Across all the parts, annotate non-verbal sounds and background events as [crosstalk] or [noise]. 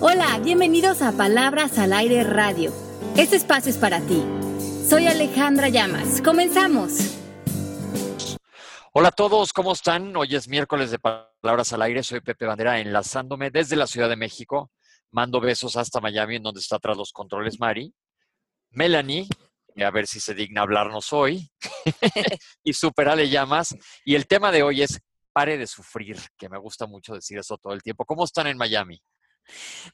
Hola, bienvenidos a Palabras al Aire Radio. Este espacio es para ti. Soy Alejandra Llamas. Comenzamos. Hola a todos, ¿cómo están? Hoy es miércoles de Palabras al Aire. Soy Pepe Bandera, enlazándome desde la Ciudad de México. Mando besos hasta Miami, en donde está tras los controles Mari. Melanie, a ver si se digna hablarnos hoy. [laughs] y Superale Llamas. Y el tema de hoy es pare de sufrir, que me gusta mucho decir eso todo el tiempo. ¿Cómo están en Miami?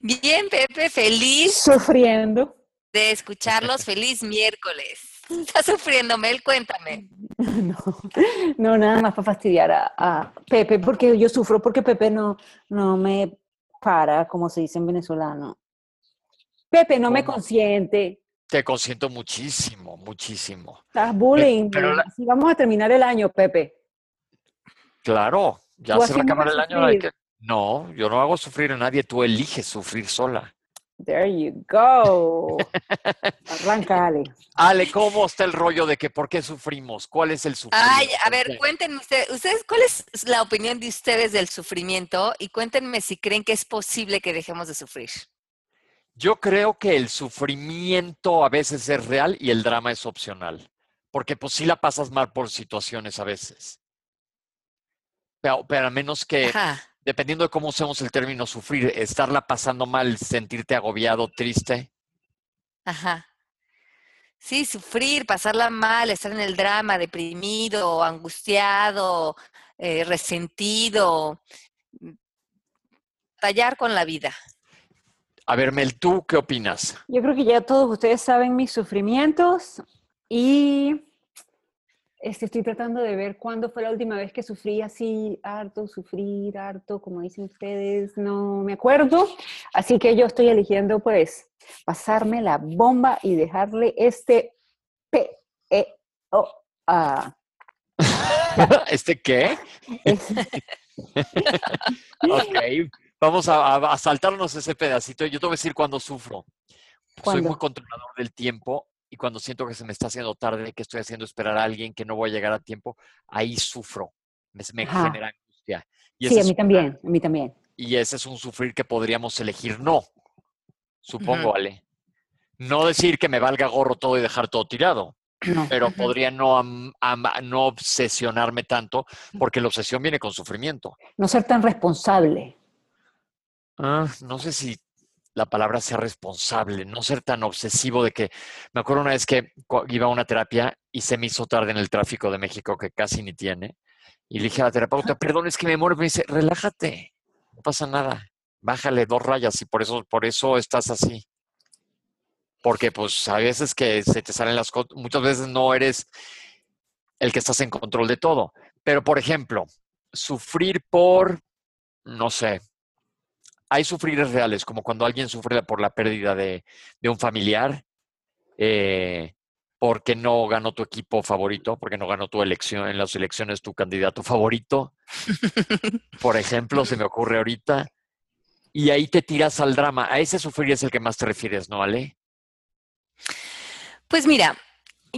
Bien, Pepe, feliz. Sufriendo. De escucharlos. feliz miércoles. [laughs] ¿Está sufriendo, Mel? Cuéntame. [laughs] No, no nada más para fastidiar a, Pepe, porque yo sufro porque Pepe no, no me para, como se dice en venezolano. Pepe no me consiente. Te consiento muchísimo, muchísimo. Estás bullying. Pero, vamos a terminar el año, Pepe. Claro, ya se va a acabar el año. que... No, yo no hago sufrir a nadie, tú eliges sufrir sola. There you go. Arranca, Ale. [laughs] Ale, ¿cómo está el rollo de que por qué sufrimos? ¿Cuál es el sufrimiento? Ay, a ver, cuéntenme ustedes, ustedes, ¿cuál es la opinión de ustedes del sufrimiento? Y cuéntenme si creen que es posible que dejemos de sufrir. Yo creo que el sufrimiento a veces es real y el drama es opcional. Porque pues sí la pasas mal por situaciones a veces. Pero, pero a menos que, dependiendo de cómo usemos el término sufrir, estarla pasando mal, sentirte agobiado, triste. Ajá. Sí, sufrir, pasarla mal, estar en el drama, deprimido, angustiado, eh, resentido, tallar con la vida. A ver, Mel, ¿tú qué opinas? Yo creo que ya todos ustedes saben mis sufrimientos y este, estoy tratando de ver cuándo fue la última vez que sufrí así, harto, sufrir, harto, como dicen ustedes, no me acuerdo. Así que yo estoy eligiendo, pues, pasarme la bomba y dejarle este P, E, O, A. [laughs] ¿Este qué? [laughs] ok, vamos a, saltarnos ese pedacito. Yo te voy a decir cuando sufro. Soy muy controlador del tiempo y cuando siento que se me está haciendo tarde, que estoy haciendo esperar a alguien, que no voy a llegar a tiempo, ahí sufro, me, genera angustia. sí, a mí también, a mí también. Y ese es un sufrir que podríamos elegir no, supongo, vale. No decir que me valga gorro todo y dejar todo tirado, pero podría no, no obsesionarme tanto, porque la obsesión viene con sufrimiento. No ser tan responsable. Ah, no sé si la palabra ser responsable, no ser tan obsesivo de que, me acuerdo una vez que iba a una terapia y se me hizo tarde en el tráfico de México, que casi ni tiene, y le dije a la terapeuta, perdón, es que me muero, me dice, relájate, no pasa nada, bájale dos rayas y por eso, por eso estás así. Porque pues a veces que se te salen las cosas, muchas veces no eres el que estás en control de todo. Pero, por ejemplo, sufrir por, no sé, hay sufrires reales, como cuando alguien sufre por la pérdida de, un familiar, eh, porque no ganó tu equipo favorito, porque no ganó tu elección en las elecciones tu candidato favorito. Por ejemplo, se me ocurre ahorita. Y ahí te tiras al drama. A ese sufrir es el que más te refieres, ¿no, Ale? Pues mira,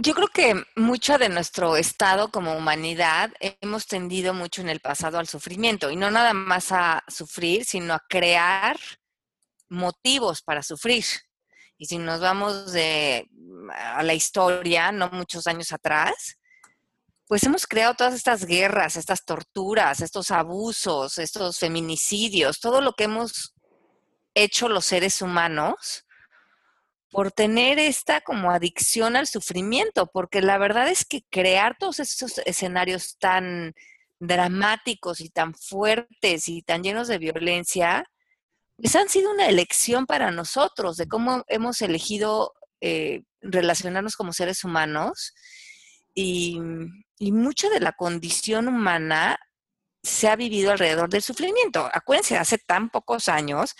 yo creo que mucho de nuestro estado como humanidad hemos tendido mucho en el pasado al sufrimiento y no nada más a sufrir, sino a crear motivos para sufrir. Y si nos vamos de, a la historia, no muchos años atrás, pues hemos creado todas estas guerras, estas torturas, estos abusos, estos feminicidios, todo lo que hemos hecho los seres humanos por tener esta como adicción al sufrimiento, porque la verdad es que crear todos esos escenarios tan dramáticos y tan fuertes y tan llenos de violencia, pues han sido una elección para nosotros de cómo hemos elegido eh, relacionarnos como seres humanos y, y mucha de la condición humana se ha vivido alrededor del sufrimiento. Acuérdense, hace tan pocos años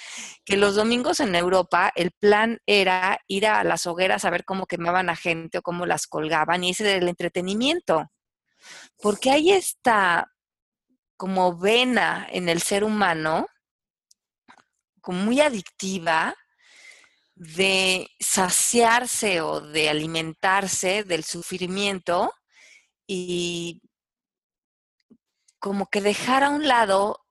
que los domingos en Europa el plan era ir a las hogueras a ver cómo quemaban a gente o cómo las colgaban y ese era el entretenimiento. Porque hay esta como vena en el ser humano, como muy adictiva, de saciarse o de alimentarse del sufrimiento y como que dejar a un lado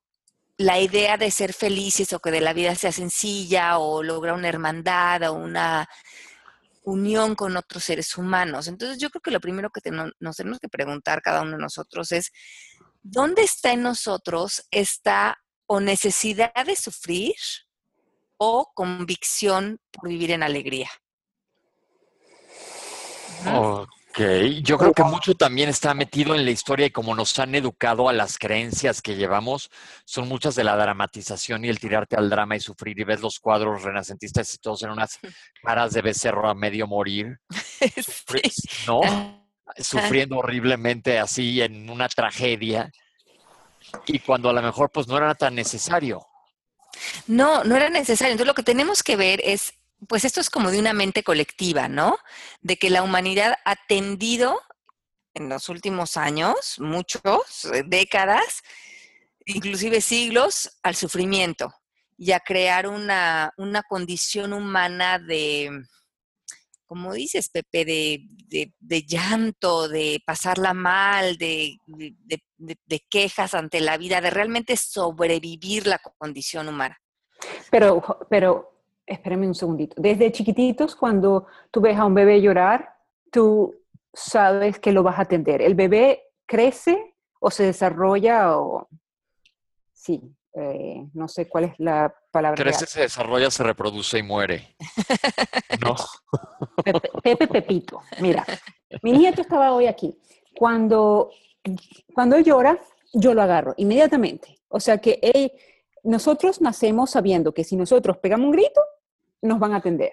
la idea de ser felices o que de la vida sea sencilla o lograr una hermandad o una unión con otros seres humanos. Entonces yo creo que lo primero que nos tenemos que preguntar cada uno de nosotros es, ¿dónde está en nosotros esta o necesidad de sufrir o convicción por vivir en alegría? Ok, yo creo que mucho también está metido en la historia y como nos han educado a las creencias que llevamos, son muchas de la dramatización y el tirarte al drama y sufrir y ves los cuadros renacentistas y todos en unas [laughs] caras de becerro a medio morir, [laughs] ¿no? Sufriendo horriblemente así en una tragedia y cuando a lo mejor pues no era tan necesario. No, no era necesario. Entonces lo que tenemos que ver es pues esto es como de una mente colectiva, ¿no? De que la humanidad ha tendido en los últimos años, muchos, eh, décadas, inclusive siglos, al sufrimiento y a crear una, condición humana de, como dices, Pepe, de, llanto, de pasarla mal, de, de, quejas ante la vida, de realmente sobrevivir la condición humana. Pero, pero espérame un segundito. Desde chiquititos, cuando tú ves a un bebé llorar, tú sabes que lo vas a atender. El bebé crece o se desarrolla o... Sí, eh, no sé cuál es la palabra. Crece, se desarrolla, se reproduce y muere. [laughs] no. Pepe, Pepito. Mira, mi nieto estaba hoy aquí. Cuando, cuando él llora, yo lo agarro inmediatamente. O sea que él, nosotros nacemos sabiendo que si nosotros pegamos un grito, nos van a atender.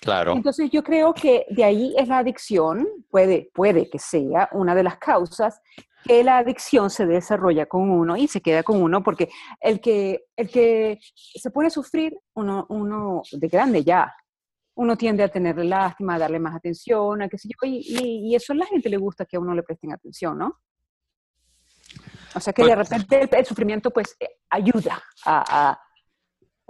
Claro. Entonces yo creo que de ahí es la adicción, puede, puede que sea una de las causas que la adicción se desarrolla con uno y se queda con uno, porque el que, el que se pone a sufrir, uno, uno de grande ya, uno tiende a tenerle lástima, a darle más atención, a qué sé yo, y, eso a la gente le gusta que a uno le presten atención, ¿no? O sea que de pues repente el, sufrimiento pues eh, ayuda a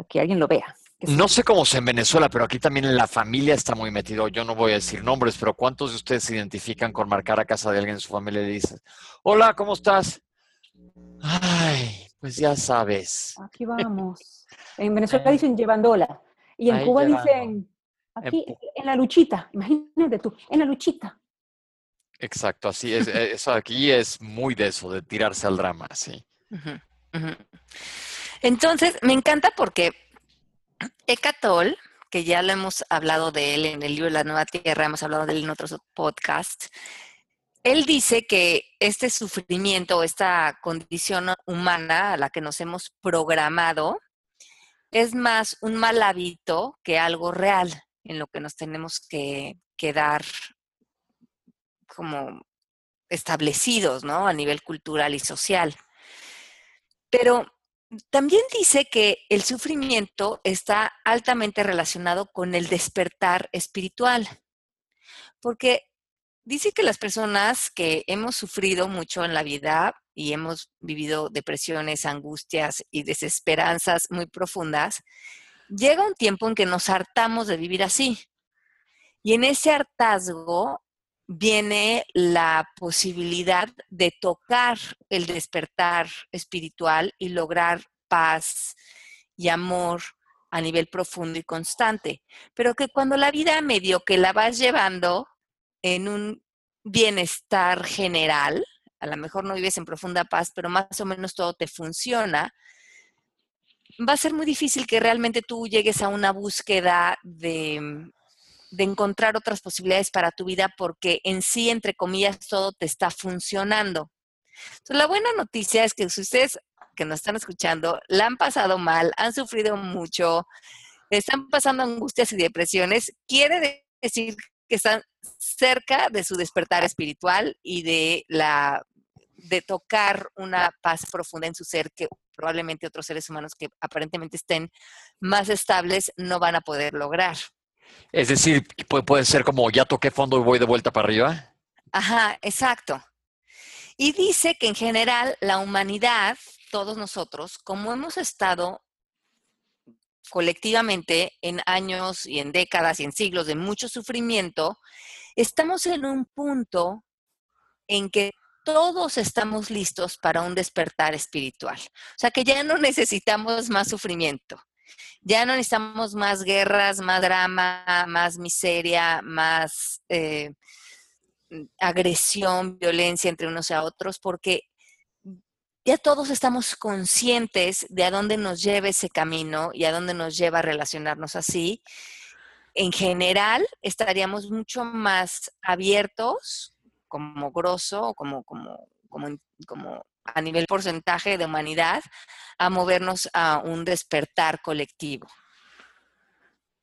que alguien lo vea. No sé cómo es en Venezuela, pero aquí también en la familia está muy metido. Yo no voy a decir nombres, pero ¿cuántos de ustedes se identifican con marcar a casa de alguien en su familia y le dicen, hola, ¿cómo estás? Ay, pues ya sabes. Aquí [laughs] vamos. En Venezuela dicen llevándola. Y en Cuba dicen, aquí, en la luchita. Imagínate tú, en la luchita. Exacto, así es. Eh, eso aquí es muy de eso, de tirarse al drama, sí. Entonces, me encanta porque Ecatol, que ya lo hemos hablado de él en el libro La Nueva Tierra, hemos hablado de él en otros podcasts, él dice que este sufrimiento, esta condición humana a la que nos hemos programado, es más un mal hábito que algo real en lo que nos tenemos que quedar como establecidos, ¿no? A nivel cultural y social. Pero también dice que el sufrimiento está altamente relacionado con el despertar espiritual, porque dice que las personas que hemos sufrido mucho en la vida y hemos vivido depresiones, angustias y desesperanzas muy profundas, llega un tiempo en que nos hartamos de vivir así. Y en ese hartazgo viene la posibilidad de tocar el despertar espiritual y lograr paz y amor a nivel profundo y constante. Pero que cuando la vida medio que la vas llevando en un bienestar general, a lo mejor no vives en profunda paz, pero más o menos todo te funciona, va a ser muy difícil que realmente tú llegues a una búsqueda de de encontrar otras posibilidades para tu vida porque en sí, entre comillas, todo te está funcionando. Entonces, la buena noticia es que si ustedes que nos están escuchando la han pasado mal, han sufrido mucho, están pasando angustias y depresiones, quiere decir que están cerca de su despertar espiritual y de la de tocar una paz profunda en su ser que probablemente otros seres humanos que aparentemente estén más estables no van a poder lograr. Es decir, puede ser como ya toqué fondo y voy de vuelta para arriba. Ajá, exacto. Y dice que en general la humanidad, todos nosotros, como hemos estado colectivamente en años y en décadas y en siglos de mucho sufrimiento, estamos en un punto en que todos estamos listos para un despertar espiritual. O sea, que ya no necesitamos más sufrimiento. Ya no necesitamos más guerras, más drama, más miseria, más eh, agresión, violencia entre unos a otros, porque ya todos estamos conscientes de a dónde nos lleva ese camino y a dónde nos lleva a relacionarnos así. En general, estaríamos mucho más abiertos, como grosso, como, como, como, como a nivel porcentaje de humanidad, a movernos a un despertar colectivo.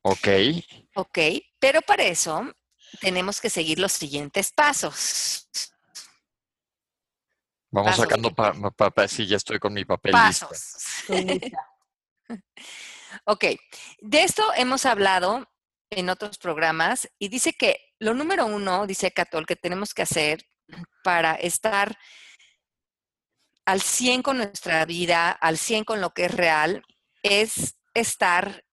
Ok. Ok, pero para eso tenemos que seguir los siguientes pasos. Vamos Pasos. sacando papel. sí, ya estoy con mi papel. Pasos. Lista. [laughs] Ok, de esto hemos hablado en otros programas y dice que lo número uno, dice Catol, que tenemos que hacer para estar al 100 con nuestra vida, al 100 con lo que es real, es estar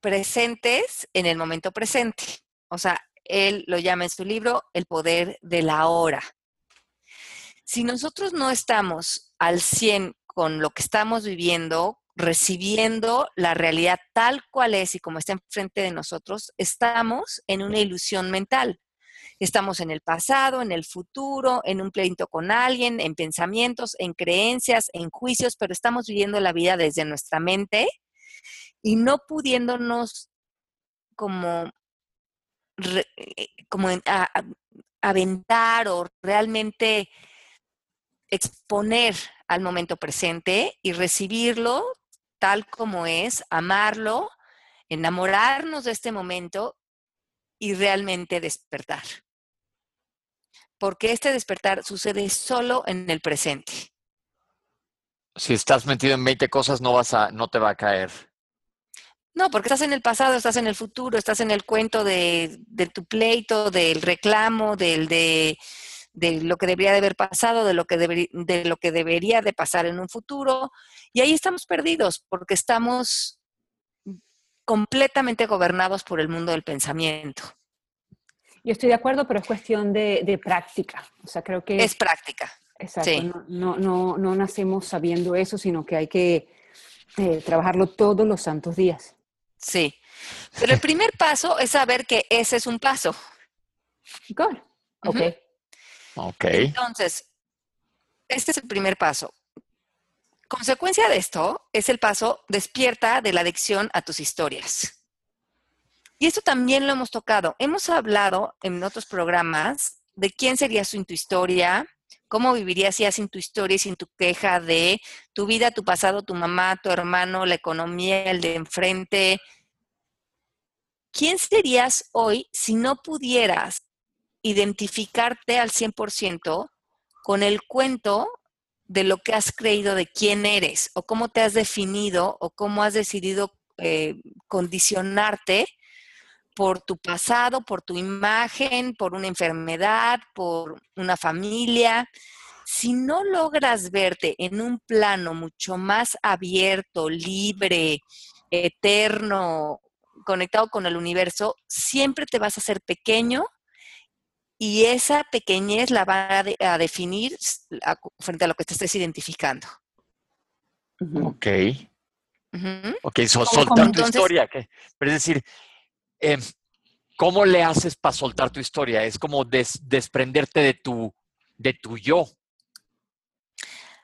presentes en el momento presente. O sea, él lo llama en su libro el poder de la hora. Si nosotros no estamos al 100 con lo que estamos viviendo, recibiendo la realidad tal cual es y como está enfrente de nosotros, estamos en una ilusión mental. Estamos en el pasado, en el futuro, en un pleito con alguien, en pensamientos, en creencias, en juicios, pero estamos viviendo la vida desde nuestra mente y no pudiéndonos como, eh, como a- aventar o realmente exponer al momento presente y recibirlo tal como es, amarlo, enamorarnos de este momento y realmente despertar. Porque este despertar sucede solo en el presente. Si estás metido en 20 cosas, no vas a, no te va a caer. No, porque estás en el pasado, estás en el futuro, estás en el cuento de, de tu pleito, del reclamo, del de, de lo que debería de haber pasado, de lo que deberi- de lo que debería de pasar en un futuro. Y ahí estamos perdidos, porque estamos completamente gobernados por el mundo del pensamiento. Yo estoy de acuerdo, pero es cuestión de, de práctica. O sea, creo que Es práctica. exacto, sí. no, no, no, no nacemos sabiendo eso, sino que hay que eh, trabajarlo todos los santos días. Sí. Pero el primer paso es saber que ese es un paso. Good. Ok. Ujú. Ok. Entonces, este es el primer paso. Consecuencia de esto es el paso despierta de la adicción a tus historias. Y esto también lo hemos tocado. Hemos hablado en otros programas de quién sería su, tu historia, cómo vivirías ya sin tu historia y sin tu queja de tu vida, tu pasado, tu mamá, tu hermano, la economía, el de enfrente. ¿Quién serías hoy si no pudieras identificarte al 100% con el cuento de lo que has creído de quién eres o cómo te has definido o cómo has decidido eh, condicionarte por tu pasado, por tu imagen, por una enfermedad, por una familia. Si no logras verte en un plano mucho más abierto, libre, eterno, conectado con el universo, siempre te vas a hacer pequeño y esa pequeñez la va a, de- a definir a- frente a lo que te estés identificando. Ok. Ujú. Ok, so- ¿Cómo- soltar cómo? tu Entonces- historia. ¿qué? Pero es decir, em, ¿cómo le haces para soltar tu historia? Es como des- desprenderte de tu, de tu yo.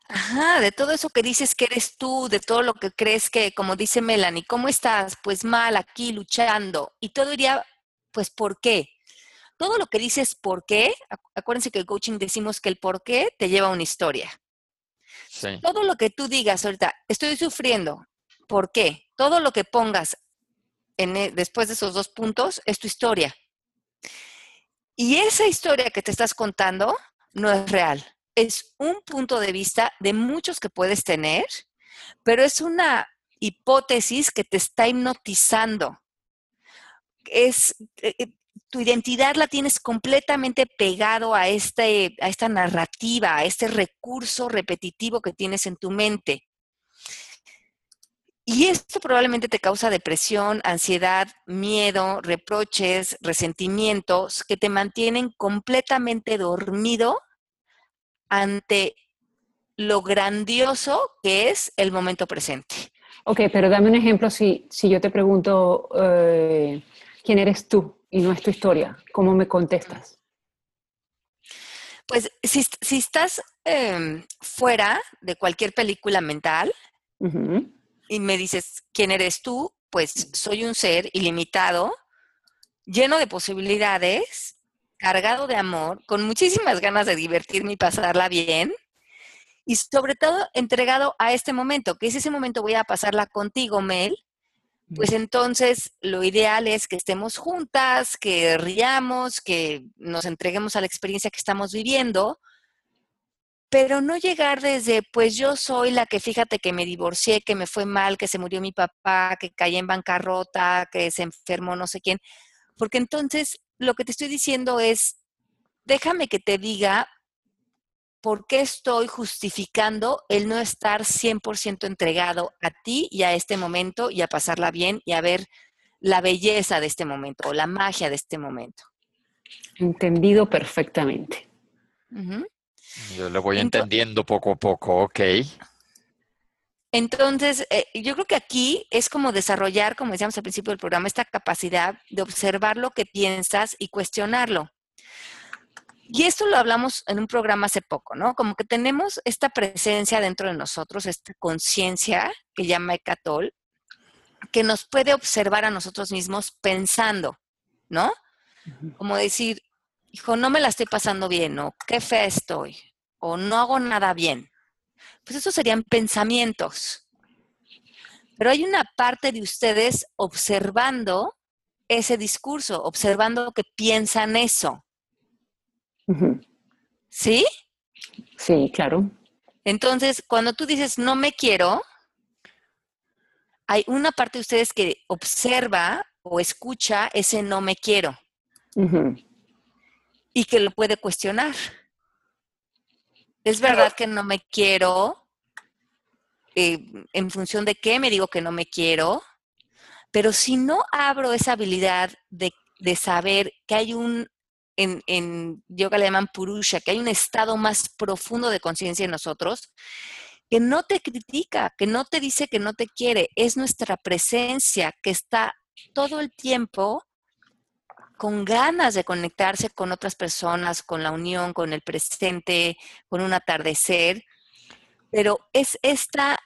Ajá, de todo eso que dices que eres tú, de todo lo que crees que, como dice Melanie, ¿cómo estás? Pues mal, aquí luchando. Y todo iría, pues, ¿por qué? Todo lo que dices por qué, acu- acuérdense que el coaching decimos que el por qué te lleva a una historia. Sí. Todo lo que tú digas ahorita, estoy sufriendo, ¿por qué? Todo lo que pongas en e- después de esos dos puntos es tu historia. Y esa historia que te estás contando no es real. Es un punto de vista de muchos que puedes tener, pero es una hipótesis que te está hipnotizando. Es, eh, eh, tu identidad la tienes completamente pegado a, este, a esta narrativa, a este recurso repetitivo que tienes en tu mente. Y esto probablemente te causa depresión, ansiedad, miedo, reproches, resentimientos que te mantienen completamente dormido ante lo grandioso que es el momento presente. Ok, pero dame un ejemplo si, si yo te pregunto eh, quién eres tú y no es tu historia, ¿cómo me contestas? Pues si, si estás em, fuera de cualquier película mental y me dices quién eres tú, pues soy un ser ilimitado, lleno de posibilidades, cargado de amor, con muchísimas ganas de divertirme y pasarla bien. Y sobre todo entregado a este momento, que es ese momento voy a pasarla contigo, Mel, pues entonces lo ideal es que estemos juntas, que riamos, que nos entreguemos a la experiencia que estamos viviendo, pero no llegar desde, pues yo soy la que fíjate que me divorcié, que me fue mal, que se murió mi papá, que caí en bancarrota, que se enfermó no sé quién, porque entonces lo que te estoy diciendo es, déjame que te diga por qué estoy justificando el no estar 100% entregado a ti y a este momento y a pasarla bien y a ver la belleza de este momento o la magia de este momento. Entendido perfectamente. Yo lo voy entendiendo poco a poco, ok. Entonces, eh, yo creo que aquí es como desarrollar, como decíamos al principio del programa, esta capacidad de observar lo que piensas y cuestionarlo. Y esto lo hablamos en un programa hace poco, ¿no? Como que tenemos esta presencia dentro de nosotros, esta conciencia que llama Ecatol, que nos puede observar a nosotros mismos pensando, ¿no? Como decir, hijo, no me la estoy pasando bien, o qué fea estoy, o no hago nada bien. Pues eso serían pensamientos. Pero hay una parte de ustedes observando ese discurso, observando que piensan eso, ¿sí? Sí, claro. Entonces, cuando tú dices no me quiero, hay una parte de ustedes que observa o escucha ese no me quiero y que lo puede cuestionar. Es verdad que no me quiero, eh, en función de qué me digo que no me quiero, pero si no abro esa habilidad de, de saber que hay un, en, yoga le llaman purusha, que hay un estado más profundo de conciencia en nosotros, que no te critica, que no te dice que no te quiere, es nuestra presencia que está todo el tiempo con ganas de conectarse con otras personas, con la unión, con el presente, con un atardecer, pero es esta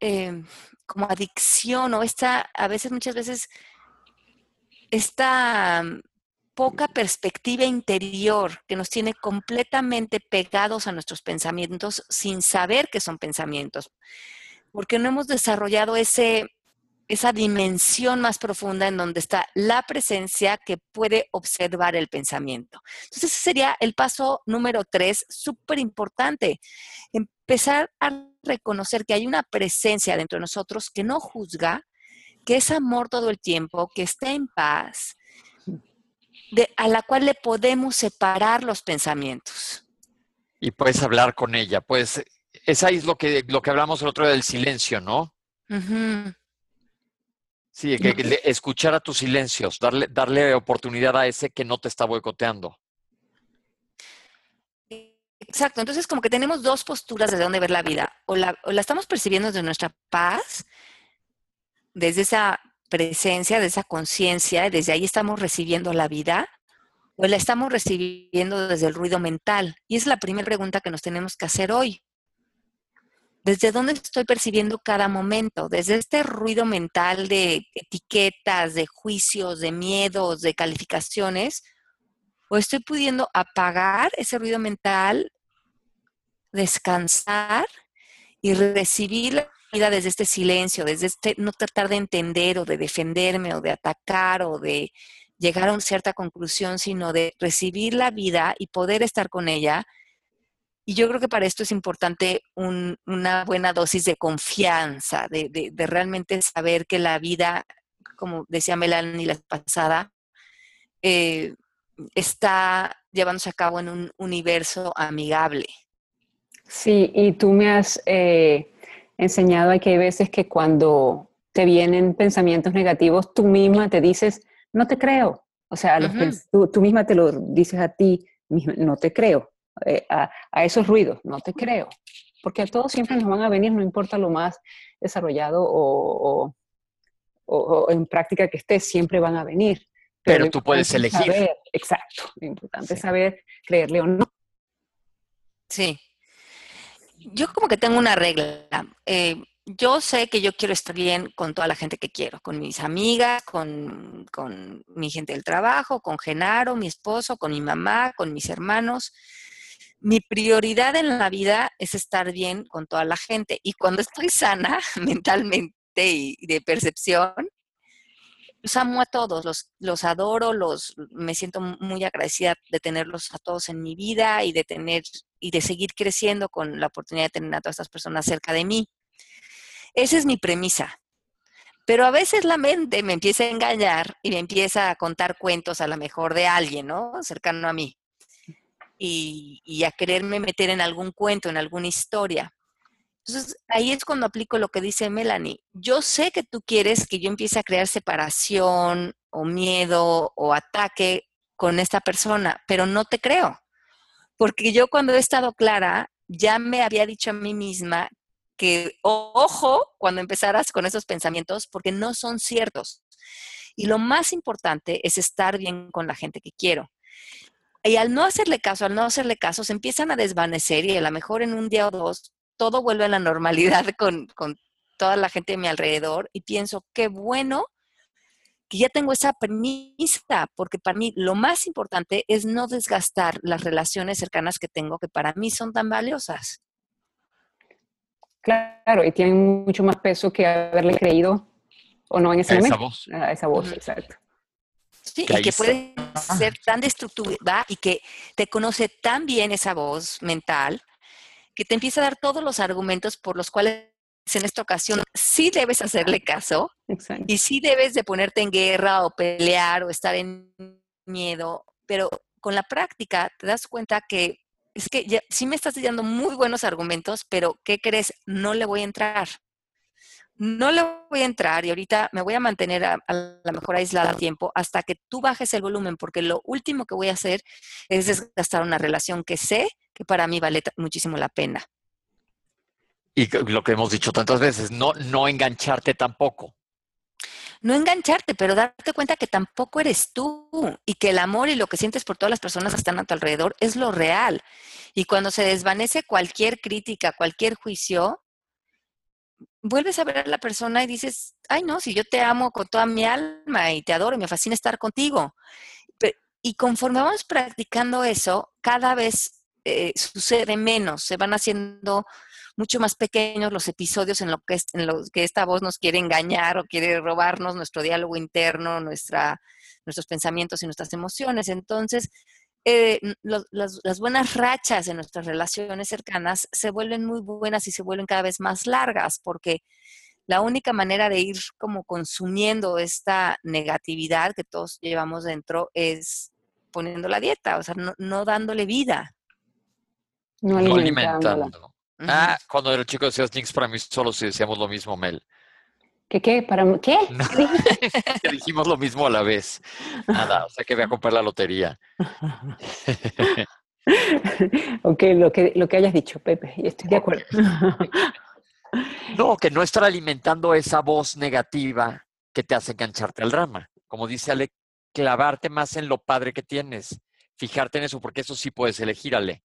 eh, como adicción o esta, a veces, muchas veces, esta poca perspectiva interior que nos tiene completamente pegados a nuestros pensamientos sin saber que son pensamientos, porque no hemos desarrollado ese, esa dimensión más profunda en donde está la presencia que puede observar el pensamiento. Entonces, ese sería el paso número tres, súper importante. Empezar a reconocer que hay una presencia dentro de nosotros que no juzga, que es amor todo el tiempo, que está en paz, de, a la cual le podemos separar los pensamientos. Y puedes hablar con ella, pues esa es lo que, lo que hablamos el otro día del silencio, ¿no? Sí, que, que le- escuchar a tus silencios, darle, darle oportunidad a ese que no te está boicoteando. Exacto, entonces como que tenemos dos posturas desde donde ver la vida. O la, o la estamos percibiendo desde nuestra paz, desde esa presencia, de esa conciencia, desde ahí estamos recibiendo la vida, o la estamos recibiendo desde el ruido mental. Y es la primera pregunta que nos tenemos que hacer hoy. ¿Desde dónde estoy percibiendo cada momento? ¿Desde este ruido mental de etiquetas, de juicios, de miedos, de calificaciones? ¿O estoy pudiendo apagar ese ruido mental, descansar y recibir vida desde este silencio, desde este no tratar de entender o de defenderme o de atacar o de llegar a una cierta conclusión, sino de recibir la vida y poder estar con ella? Y yo creo que para esto es importante un- una buena dosis de confianza, de realmente saber que la vida, como decía Melanie la pasada, eh, está llevándose a cabo en un universo amigable. Sí, y tú me has eh, enseñado a que hay veces que cuando te vienen pensamientos negativos, tú misma te dices, no te creo. O sea, los tú, tú misma te lo dices a ti, misma, no te creo. eh, a, a esos ruidos, no te creo, porque a todos siempre nos van a venir, no importa lo más desarrollado o, o- o- o en práctica que estés, siempre van a venir. Pero tú puedes elegir. saber- exacto, lo importante Sí. es saber creerle o no. Sí. Yo como que tengo una regla. eh, yo sé que yo quiero estar bien con toda la gente que quiero, con mis amigas, con, con mi gente del trabajo, con Genaro, mi esposo, con mi mamá, con mis hermanos. Mi prioridad en la vida es estar bien con toda la gente. Y cuando estoy sana [laughs] mentalmente y de percepción, los amo a todos, los, los adoro, los, me siento muy agradecida de tenerlos a todos en mi vida y de tener y de seguir creciendo con la oportunidad de tener a todas estas personas cerca de mí. Esa es mi premisa. Pero a veces la mente me empieza a engañar y me empieza a contar cuentos a lo mejor de alguien, ¿no? Cercano a mí. Y, y a quererme meter en algún cuento, en alguna historia. Entonces, ahí es cuando aplico lo que dice Melanie. Yo sé que tú quieres que yo empiece a crear separación o miedo o ataque con esta persona, pero no te creo. Porque yo cuando he estado clara, ya me había dicho a mí misma que ojo cuando empezaras con esos pensamientos porque no son ciertos. Y lo más importante es estar bien con la gente que quiero. Y al no hacerle caso, al no hacerle caso, se empiezan a desvanecer y a lo mejor en un día o dos todo vuelve a la normalidad [laughs] con, con toda la gente a mi alrededor y pienso, qué bueno que ya tengo esa premisa, porque para mí lo más importante es no desgastar las relaciones cercanas que tengo, que para mí son tan valiosas. Claro, y tienen mucho más peso que haberle creído o no en ese esa momento. voz. A esa voz, exacto. Sí, Que y que está. puede ser tan destructiva y que te conoce tan bien esa voz mental que te empieza a dar todos los argumentos por los cuales en esta ocasión sí debes hacerle caso exacto. y sí debes de ponerte en guerra o pelear o estar en miedo, pero con la práctica te das cuenta que es que ya, sí me estás dando muy buenos argumentos, pero ¿qué crees? No le voy a entrar. No le voy a entrar y ahorita me voy a mantener a, a la mejor aislada a tiempo hasta que tú bajes el volumen, porque lo último que voy a hacer es desgastar una relación que sé que para mí vale muchísimo la pena. Y lo que hemos dicho tantas veces, no, no engancharte tampoco. no engancharte, pero darte cuenta que tampoco eres tú y que el amor y lo que sientes por todas las personas que están a tu alrededor es lo real. Y cuando se desvanece cualquier crítica, cualquier juicio, vuelves a ver a la persona y dices, ay no, si yo te amo con toda mi alma y te adoro y me fascina estar contigo. Y conforme vamos practicando eso, cada vez eh, sucede menos, se van haciendo mucho más pequeños los episodios en, lo que es- en los que esta voz nos quiere engañar o quiere robarnos nuestro diálogo interno, nuestra, nuestros pensamientos y nuestras emociones. Entonces, eh, las, las buenas rachas en nuestras relaciones cercanas se vuelven muy buenas y se vuelven cada vez más largas porque la única manera de ir como consumiendo esta negatividad que todos llevamos dentro es poniendo la dieta, o sea, no, no dándole vida. No No Ah, cuando era chico decías Jinx, para mí solo si decíamos lo mismo, Mel. ¿Qué qué? ¿Para qué? No. [laughs] Que dijimos lo mismo a la vez. Nada, o sea que voy a comprar la lotería. [laughs] ok, lo que, lo que hayas dicho, Pepe, y estoy de acuerdo. [laughs] No, que no estar alimentando esa voz negativa que te hace engancharte al drama. Como dice Ale, clavarte más en lo padre que tienes. Fijarte en eso, porque eso sí puedes elegir, Ale.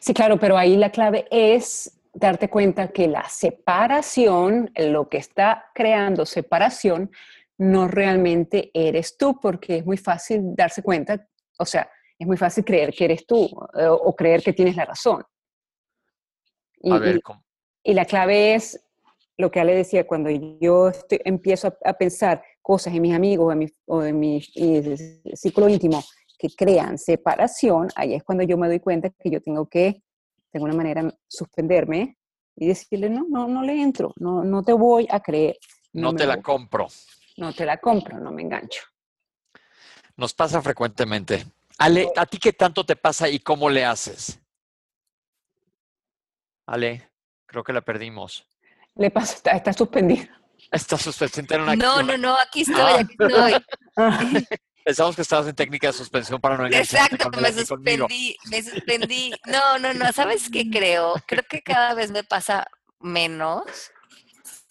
Sí, claro, pero ahí la clave es darte cuenta que la separación, lo que está creando separación, no realmente eres tú, porque es muy fácil darse cuenta, o sea, es muy fácil creer que eres tú eh, o creer que tienes la razón. Y, A ver, ¿cómo? y la clave es lo que Ale decía, cuando yo estoy- empiezo a, a pensar cosas en mis amigos o en mi, o en mi eh, círculo íntimo que crean separación, ahí es cuando yo me doy cuenta que yo tengo que, de alguna manera, suspenderme y decirle, no, no, no le entro, no, no te voy a creer. no te la voy- compro. No te la compro, no me engancho. Nos pasa frecuentemente. Ale, ¿a ti qué tanto te pasa y cómo le haces? Ale, creo que la perdimos. Le pasa, está, está suspendido. Está suspendida en una No, no, no, aquí estoy, Ah. aquí estoy. [laughs] Pensamos que estabas en técnica de suspensión para no Exacto, me Melanie conmigo. suspendí, me suspendí. No, no, no, ¿sabes qué creo? Creo que cada vez me pasa menos.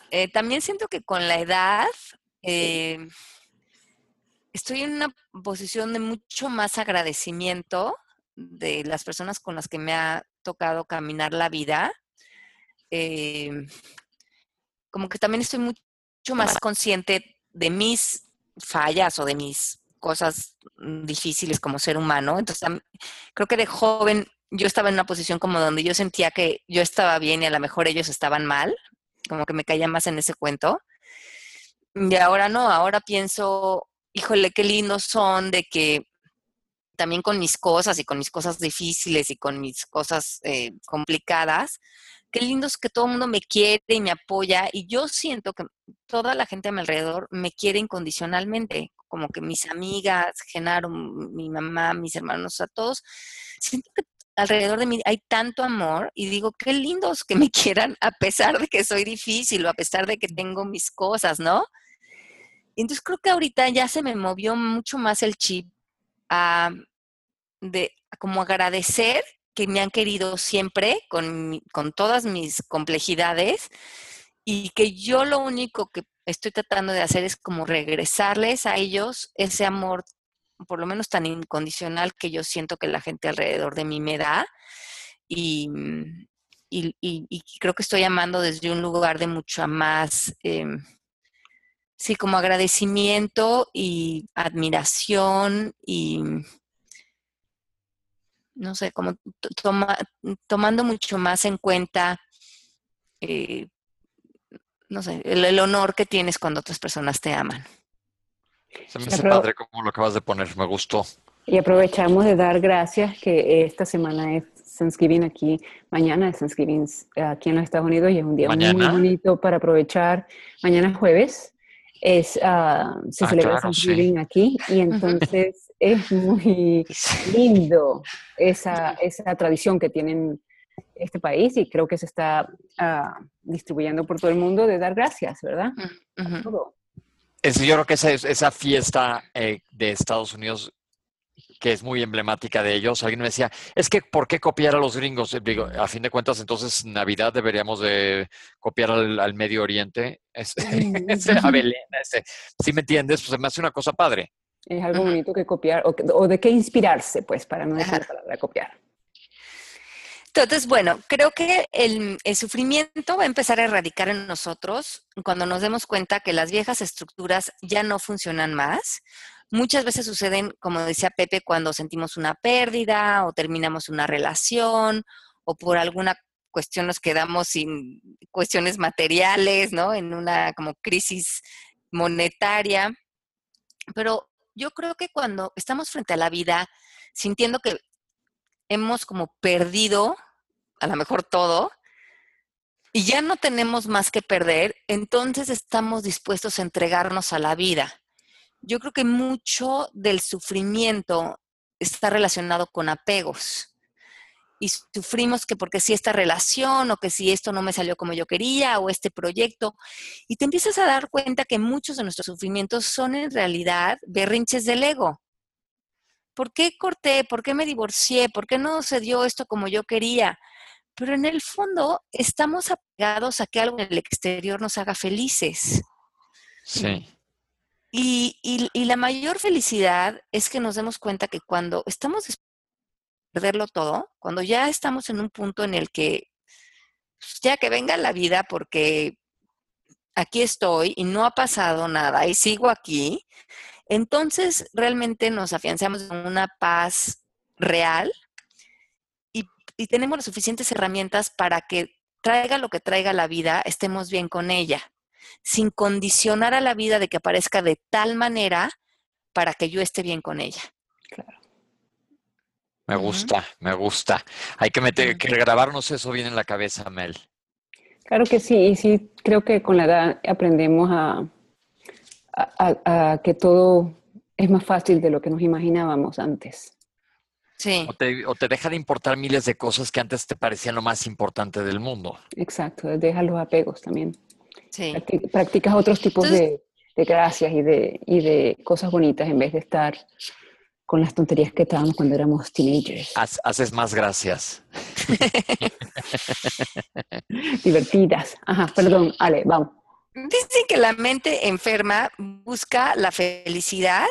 Eh, también siento que con la edad eh, estoy en una posición de mucho más agradecimiento de las personas con las que me ha tocado caminar la vida. Eh, como que también estoy mucho más consciente de mis fallas o de mis cosas difíciles como ser humano. Entonces, creo que de joven yo estaba en una posición como donde yo sentía que yo estaba bien y a lo mejor ellos estaban mal, como que me caía más en ese cuento. Y ahora no, ahora pienso, híjole, qué lindos son de que también con mis cosas y con mis cosas difíciles y con mis cosas eh, complicadas, qué lindo es que todo el mundo me quiere y me apoya y yo siento que toda la gente a mi alrededor me quiere incondicionalmente, como que mis amigas, Genaro, mi mamá, mis hermanos, a todos, siento que alrededor de mí hay tanto amor y digo, qué lindos que me [laughs] quieran a pesar de que soy difícil o a pesar de que tengo mis cosas, ¿no? Entonces creo que ahorita ya se me movió mucho más el chip a de como agradecer que me han querido siempre con, con todas mis complejidades y que yo lo único que estoy tratando de hacer es como regresarles a ellos ese amor, por lo menos tan incondicional que yo siento que la gente alrededor de mí me da. Y, mm, y- creo que estoy amando desde un lugar de mucha más, em, sí, como agradecimiento y admiración y no sé, como to- toma- tomando mucho más en cuenta, eh, no sé, el, el honor que tienes cuando otras personas te aman. Se me hace padre como lo acabas de poner, me gustó. Y aprovechamos de dar gracias que esta semana es Thanksgiving aquí, mañana es Thanksgiving aquí en los Estados Unidos y es un día ¿Mañana? muy bonito para aprovechar. Mañana es jueves, es, ah, se Ah, celebra claro, sí. Thanksgiving aquí y entonces es muy [laughs] lindo esa, esa tradición que tienen este país y creo que se está ah, distribuyendo por todo el mundo de dar gracias, ¿verdad? Todo. Es- yo creo que esa, es- esa fiesta eh, de Estados Unidos que es muy emblemática de ellos. Alguien me decía, es que ¿por qué copiar a los gringos? Eh, Digo, a fin de cuentas, entonces Navidad deberíamos de copiar al, al Medio Oriente, es, [laughs] ese, a Belén, ese. ¿Sí me entiendes? Pues se me hace una cosa padre. Es algo bonito que copiar o, o de qué inspirarse, pues, para no decir la palabra copiar. Entonces, bueno, creo que el, el sufrimiento va a empezar a erradicar en nosotros cuando nos demos cuenta que las viejas estructuras ya no funcionan más. Muchas veces suceden, como decía Pepe, cuando sentimos una pérdida o terminamos una relación o por alguna cuestión nos quedamos sin cuestiones materiales, ¿no? En una como crisis monetaria. Pero yo creo que cuando estamos frente a la vida sintiendo que hemos como perdido a lo mejor todo y ya no tenemos más que perder, entonces estamos dispuestos a entregarnos a la vida. Yo creo que mucho del sufrimiento está relacionado con apegos. Y sufrimos que porque si esta relación o que si esto no me salió como yo quería o este proyecto. Y te empiezas a dar cuenta que muchos de nuestros sufrimientos son en realidad berrinches del ego. ¿Por qué corté? ¿Por qué me divorcié? ¿Por qué no se dio esto como yo quería? Pero en el fondo estamos apegados a que algo en el exterior nos haga felices. Sí. Y, y- y la mayor felicidad es que nos demos cuenta que cuando estamos perderlo todo, cuando ya estamos en un punto en el que pues, ya que venga la vida porque aquí estoy y no ha pasado nada y sigo aquí, entonces realmente nos afianzamos en una paz real y, y tenemos las suficientes herramientas para que traiga lo que traiga la vida, estemos bien con ella, sin condicionar a la vida de que aparezca de tal manera para que yo esté bien con ella. Me gusta, me gusta. Hay que meter, que grabarnos eso bien en la cabeza, Mel. Claro que sí, y sí, creo que con la edad aprendemos a, a- a- a que todo es más fácil de lo que nos imaginábamos antes. Sí, O te, o te deja de importar miles de cosas que antes te parecían lo más importante del mundo. Exacto, deja los apegos también. sí. Practi- Practicas otros tipos de, de gracias y de, y de cosas bonitas en vez de estar con las tonterías que estábamos cuando éramos teenagers. Haces más gracias. [laughs] Divertidas. Ajá, perdón, Ale, vamos. Dicen que la mente enferma busca la felicidad,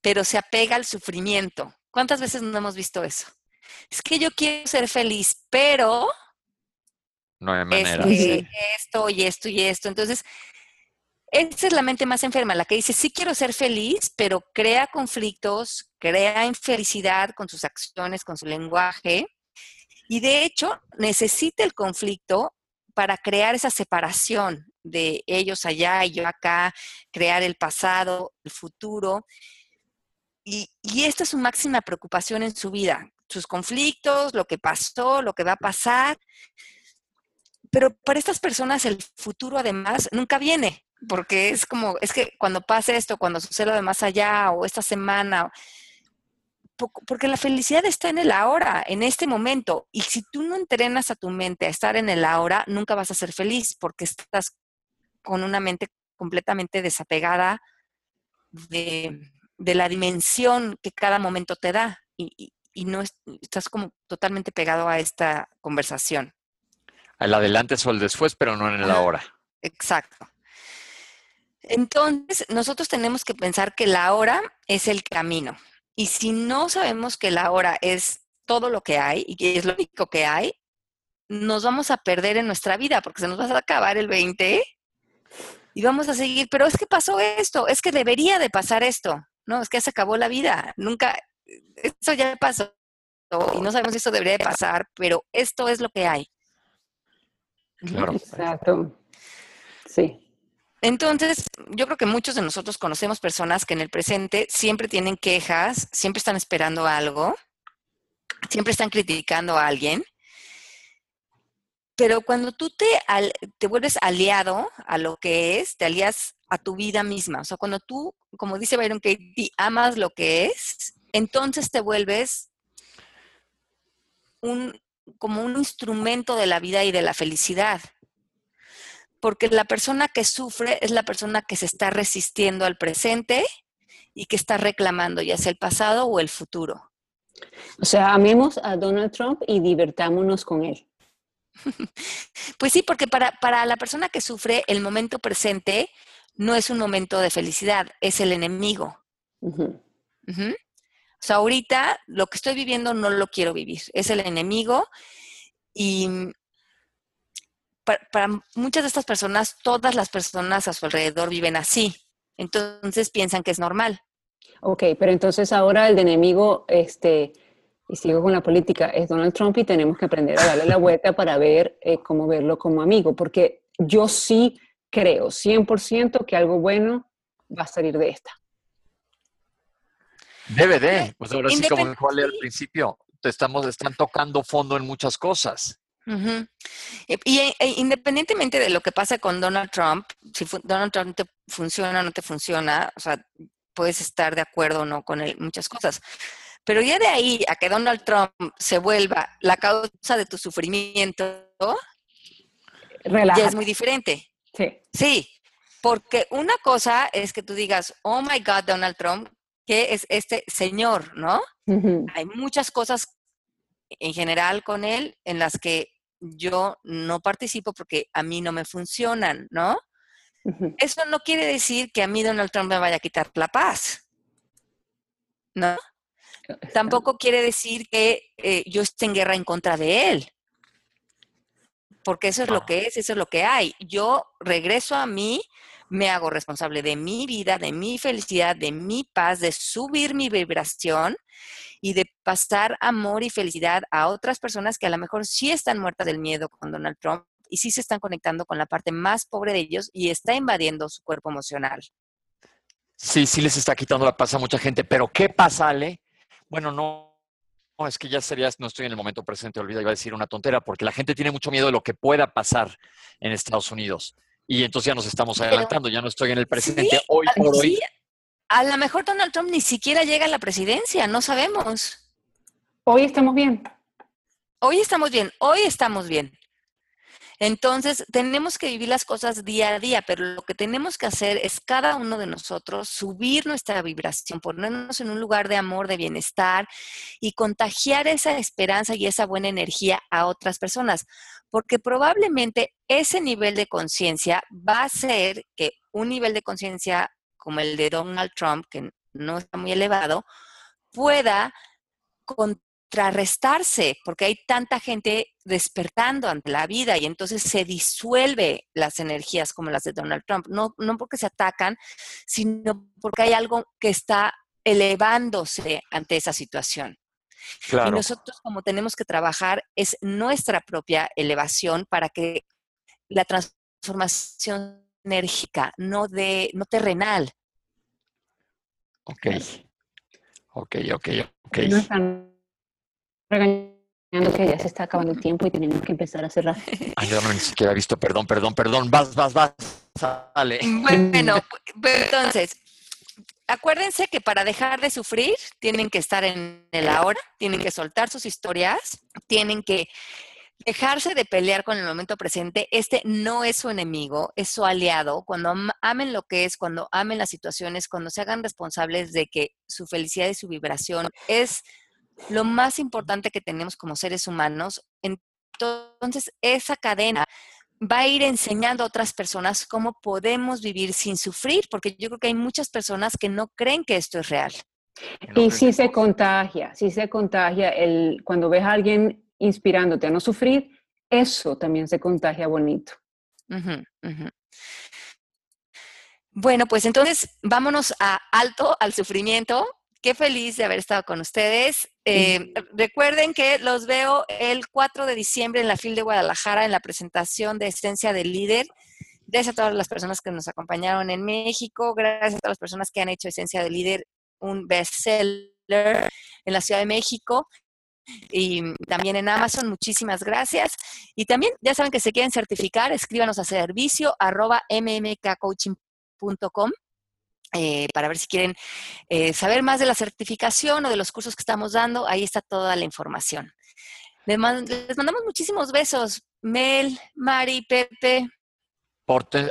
pero se apega al sufrimiento. ¿Cuántas veces no hemos visto eso? Es que yo quiero ser feliz, pero no hay manera. esto y esto y esto. Entonces, esa es la mente más enferma, la que dice, sí quiero ser feliz, pero crea conflictos, crea infelicidad con sus acciones, con su lenguaje. Y de hecho, necesita el conflicto para crear esa separación de ellos allá y yo acá, crear el pasado, el futuro. Y, y, esta es su máxima preocupación en su vida, sus conflictos, lo que pasó, lo que va a pasar. Pero para estas personas el futuro además nunca viene, porque es como, es que cuando pase esto, cuando suceda lo de más allá o esta semana, porque la felicidad está en el ahora, en este momento. Y si tú no entrenas a tu mente a estar en el ahora, nunca vas a ser feliz porque estás con una mente completamente desapegada de, la dimensión que cada momento te da y, no estás como totalmente pegado a esta conversación. Al adelante o el después, pero no en el ahora. Exacto. Entonces, nosotros tenemos que pensar que la hora es el camino. Y si no sabemos que la hora es todo lo que hay y que es lo único que hay, nos vamos a perder en nuestra vida porque se nos va a acabar el 20 y vamos a seguir, pero es que pasó esto, es que debería de pasar esto, ¿no? Es que se acabó la vida, nunca, eso ya pasó y no sabemos si eso debería de pasar, pero esto es lo que hay. Claro. Exacto. Sí. Entonces, yo creo que muchos de nosotros conocemos personas que en el presente siempre tienen quejas, siempre están esperando algo, siempre están criticando a alguien pero cuando tú te, te vuelves aliado a lo que es, te alías a tu vida misma. O sea, cuando tú, como dice Byron Katie, amas lo que es, entonces te vuelves un, como un instrumento de la vida y de la felicidad. Porque la persona que sufre es la persona que se está resistiendo al presente y que está reclamando ya sea el pasado o el futuro. O sea, amemos a Donald Trump y divertámonos con él. [laughs] Pues sí, porque para, para la persona que sufre, el momento presente no es un momento de felicidad, es el enemigo. O sea, ahorita lo que estoy viviendo no lo quiero vivir, es el enemigo y para, para, muchas de estas personas, todas las personas a su alrededor viven así, entonces piensan que es normal. Ok, pero entonces ahora el enemigo, este, y sigo con la política, es Donald Trump y tenemos que aprender a darle la [laughs] vuelta para ver eh, cómo verlo como amigo, porque yo sí creo 100% que algo bueno va a salir de esta. Debe de, pues ahora sí como dijo al principio, te estamos, están tocando fondo en muchas cosas. Y e, e, independientemente de lo que pasa con Donald Trump, si Donald Trump te funciona o no te funciona, o sea, puedes estar de acuerdo o no con él, muchas cosas. Pero ya de ahí a que Donald Trump se vuelva la causa de tu sufrimiento, ya es muy diferente. Sí. Sí, porque una cosa es que tú digas, oh my God, Donald Trump, ¿qué es este señor, no? Hay muchas cosas en general con él en las que yo no participo porque a mí no me funcionan, ¿no? Eso no quiere decir que a mí Donald Trump me vaya a quitar la paz, ¿no? tampoco quiere decir que eh, yo esté en guerra en contra de él. Porque eso es lo que es, eso es lo que hay. Yo regreso a mí, me hago responsable de mi vida, de mi felicidad, de mi paz, de subir mi vibración y de pasar amor y felicidad a otras personas que a lo mejor sí están muertas del miedo con Donald Trump y sí se están conectando con la parte más pobre de ellos y está invadiendo su cuerpo emocional. Sí, sí les está quitando la paz a mucha gente, pero ¿qué pasa, Ale? Bueno, no, es que ya sería, no estoy en el momento presente, olvida, iba a decir una tontera, porque la gente tiene mucho miedo de lo que pueda pasar en Estados Unidos. Y entonces ya nos estamos adelantando, ya no estoy en el presente. hoy por hoy. A lo mejor Donald Trump ni siquiera llega a la presidencia, no sabemos. Hoy estamos bien. Hoy estamos bien, hoy estamos bien. Entonces, tenemos que vivir las cosas día a día, pero lo que tenemos que hacer es cada uno de nosotros subir nuestra vibración, ponernos en un lugar de amor, de bienestar y contagiar esa esperanza y esa buena energía a otras personas, porque probablemente ese nivel de conciencia va a ser que un nivel de conciencia como el de Donald Trump, que no está muy elevado, pueda contrarrestarse, porque hay tanta gente despertando ante la vida y entonces se disuelve las energías como las de Donald Trump, no, no porque se atacan, sino porque hay algo que está elevándose ante esa situación. Y nosotros como tenemos que trabajar es nuestra propia elevación para que la transformación enérgica, no de, no terrenal. Ok. Ok, ok, ok. No están regañando que ya se está acabando el tiempo y tenemos que empezar a cerrar. Ay, yo no ni siquiera he visto, perdón, perdón, perdón. Vas, vas, vas. Sale. Bueno, pues, entonces, acuérdense que para dejar de sufrir tienen que estar en el ahora, tienen que soltar sus historias, tienen que dejarse de pelear con el momento presente. Este no es su enemigo, es su aliado. Cuando amen lo que es, cuando amen las situaciones, cuando se hagan responsables de que su felicidad y su vibración es lo más importante que tenemos como seres humanos, entonces esa cadena va a ir enseñando a otras personas cómo podemos vivir sin sufrir, porque yo creo que hay muchas personas que no creen que esto es real. Y si se contagia, si se contagia, el, cuando ves a alguien inspirándote a no sufrir, eso también se contagia bonito. Bueno, pues entonces vámonos a alto al sufrimiento. Qué feliz de haber estado con ustedes. Eh, recuerden que los veo el 4 de diciembre en la FIL de Guadalajara en la presentación de Esencia del Líder. Gracias a todas las personas que nos acompañaron en México. Gracias a todas las personas que han hecho Esencia del Líder un bestseller en la Ciudad de México y también en Amazon. Muchísimas gracias. Y también, ya saben que se quieren certificar, escríbanos a servicio arroba mmkcoaching.com. Eh, para ver si quieren eh, saber más de la certificación o de los cursos que estamos dando, ahí está toda la información. Les, mandamos muchísimos besos. Mel, Mari, Pepe.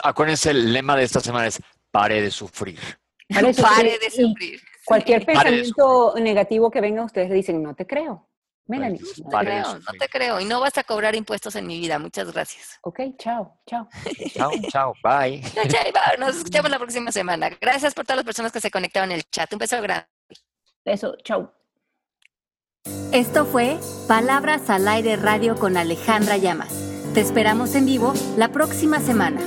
acuérdense, el lema de esta semana es pare de sufrir. Pare de sufrir. Cualquier pensamiento negativo que venga, ustedes dicen, no te creo. Melanie. No te creo, no te creo. Y no vas a cobrar impuestos en mi vida. Muchas gracias. Ok, chao, chao. chao, chao, bye. [laughs] Chao, chao, Nos escuchamos la próxima semana. Gracias por todas las personas que se conectaron en el chat. Un beso grande. Beso, chao. Esto fue Palabras al Aire Radio con Alejandra Llamas. Te esperamos en vivo la próxima semana.